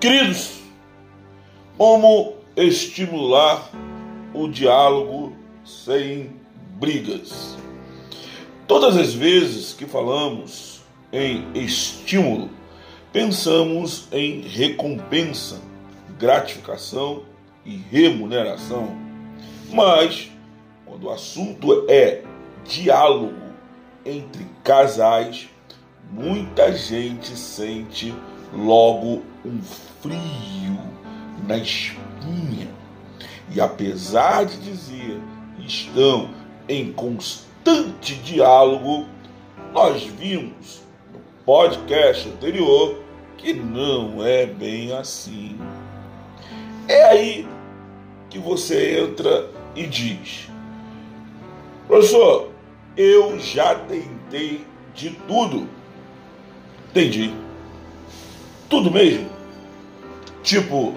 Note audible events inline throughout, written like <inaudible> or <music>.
Queridos, como estimular o diálogo sem brigas? Todas as vezes que falamos em estímulo, pensamos em recompensa, gratificação e remuneração. Mas, quando o assunto é diálogo entre casais, muita gente sente logo um frio na espinha. E apesar de dizer estão em constante diálogo, nós vimos no podcast anterior que não é bem assim. É aí que você entra e diz: Professor, eu já tentei de tudo. Entendi. Tudo mesmo? Tipo,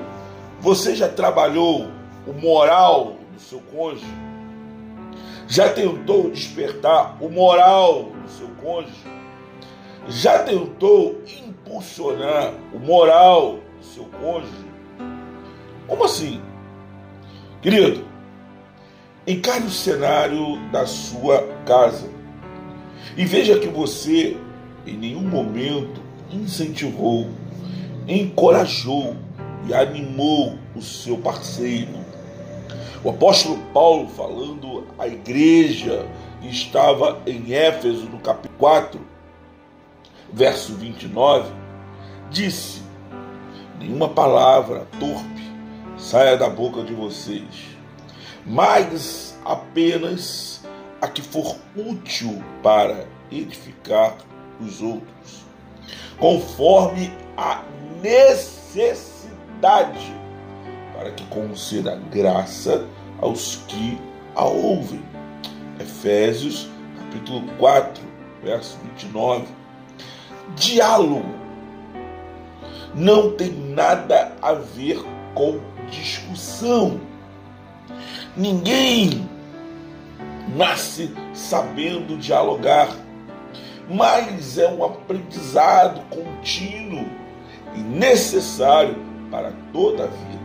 você já trabalhou o moral do seu cônjuge? Já tentou despertar o moral do seu cônjuge? Já tentou impulsionar o moral do seu cônjuge? Como assim? Querido, encare o cenário da sua casa e veja que você em nenhum momento incentivou, encorajou e animou o seu parceiro. O apóstolo Paulo, falando à igreja que estava em Éfeso, no capítulo 4, verso 29, disse: Nenhuma palavra torpe saia da boca de vocês, mas apenas a que for útil para edificar os outros, conforme a necessidade, para que conceda graça aos que a ouvem. Efésios capítulo 4, verso 29. Diálogo não tem nada a ver com discussão. Ninguém nasce sabendo dialogar, mas é um aprendizado contínuo e necessário para toda a vida.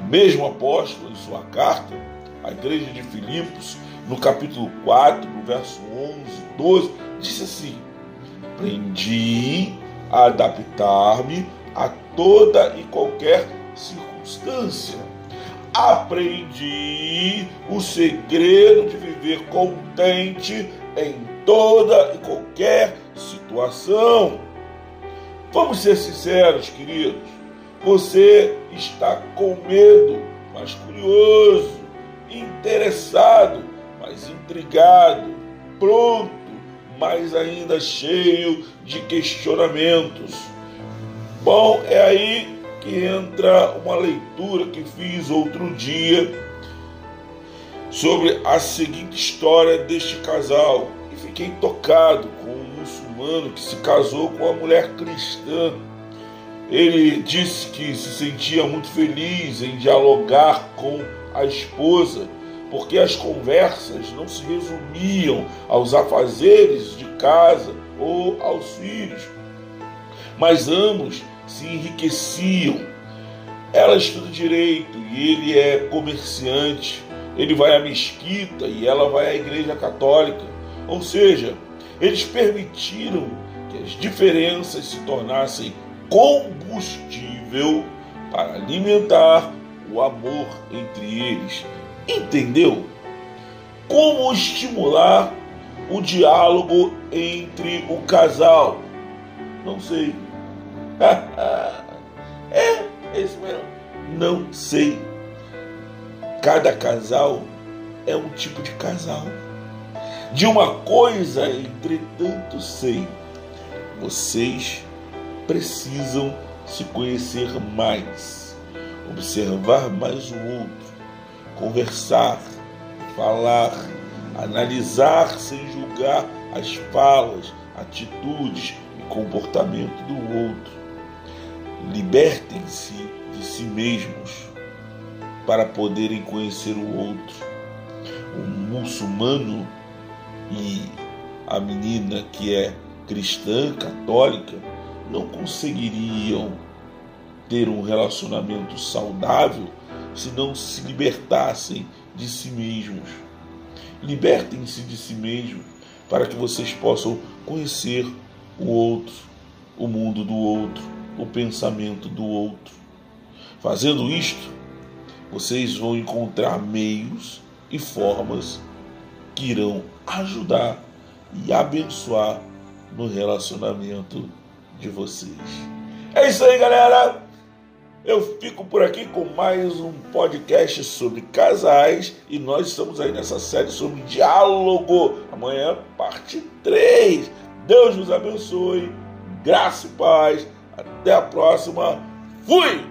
O mesmo apóstolo, em sua carta à igreja de Filipos, no capítulo 4, no verso 11, 12, disse assim: Aprendi a adaptar-me a toda e qualquer circunstância. Aprendi o segredo de viver contente em toda e qualquer situação. Vamos ser sinceros, queridos. Você está com medo, mas curioso, interessado, mas intrigado, pronto, mas ainda cheio de questionamentos. Bom, é aí que entra uma leitura que fiz outro dia sobre a seguinte história deste casal e fiquei tocado com um muçulmano que se casou com uma mulher cristã. Ele disse que se sentia muito feliz em dialogar com a esposa, porque as conversas não se resumiam aos afazeres de casa ou aos filhos, mas ambos se enriqueciam. Ela estuda direito e ele é comerciante. Ele vai à mesquita e ela vai à igreja católica. Ou seja, eles permitiram que as diferenças se tornassem combustível para alimentar o amor entre eles. Entendeu? Como estimular o diálogo entre o casal? Não sei. <laughs> é, isso mesmo. Não sei. Cada casal é um tipo de casal. De uma coisa, entretanto, sei. Vocês precisam se conhecer mais, observar mais o outro, conversar, falar, analisar sem julgar as falas, atitudes e comportamento do outro Libertem-se de si mesmos para poderem conhecer o outro. O muçulmano e a menina que é cristã, católica, não conseguiriam ter um relacionamento saudável se não se libertassem de si mesmos. Libertem-se de si mesmos para que vocês possam conhecer o outro, o mundo do outro, o pensamento do outro. Fazendo isto, vocês vão encontrar meios e formas que irão ajudar e abençoar no relacionamento de vocês. É isso aí, galera. Eu fico por aqui com mais um podcast sobre casais e nós estamos aí nessa série sobre diálogo. Amanhã, parte 3. Deus nos abençoe, graça e paz. Até a próxima. Fui!